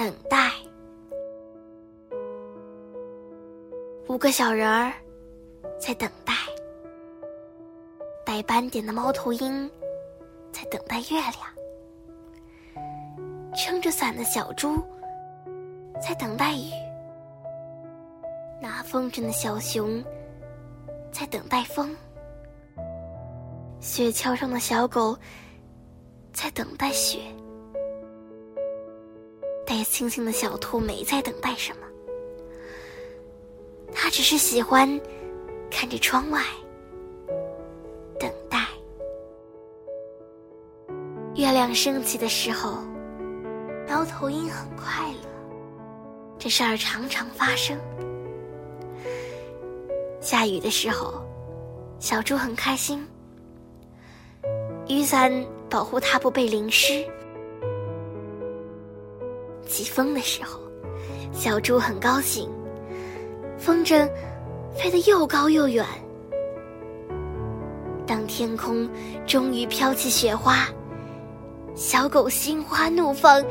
等待。五个小人儿在等待，带斑点的猫头鹰在等待月亮，撑着伞的小猪在等待雨，拿风筝的小熊在等待风，雪橇上的小狗在等待雪。带星星的小兔没在等待什么，它只是喜欢看着窗外等待。月亮升起的时候，猫头鹰很快乐，这事儿常常发生。下雨的时候，小猪很开心，雨伞保护它不被淋湿。起风的时候，小猪很高兴，风筝飞得又高又远。当天空终于飘起雪花，小狗心花怒放，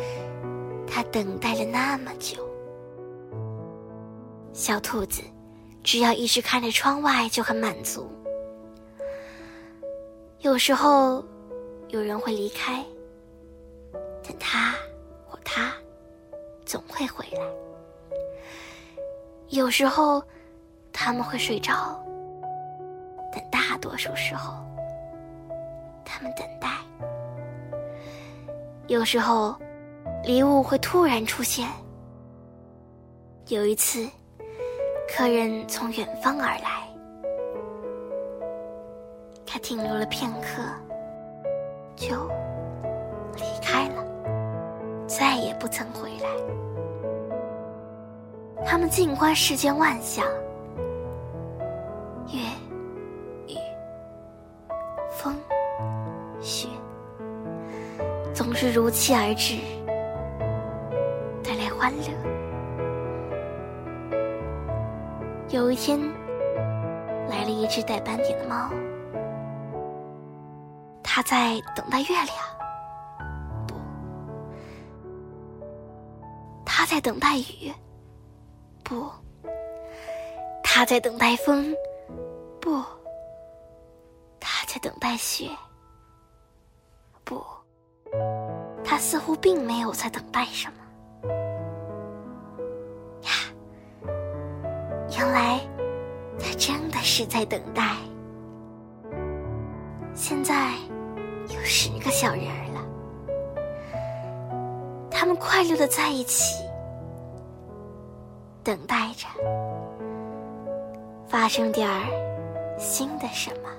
它等待了那么久。小兔子只要一直看着窗外就很满足。有时候，有人会离开，但他。总会回来。有时候，他们会睡着，但大多数时候，他们等待。有时候，礼物会突然出现。有一次，客人从远方而来，他停留了片刻，就不曾回来。他们尽观世间万象，月、雨、风、雪，总是如期而至，带来欢乐。有一天，来了一只带斑点的猫，它在等待月亮，在等待雨。不，他在等待风；不，他在等待雪；不，他似乎并没有在等待什么。呀，原来他真的是在等待。现在有十个小人儿了，他们快乐的在一起。等待着发生点儿新的什么。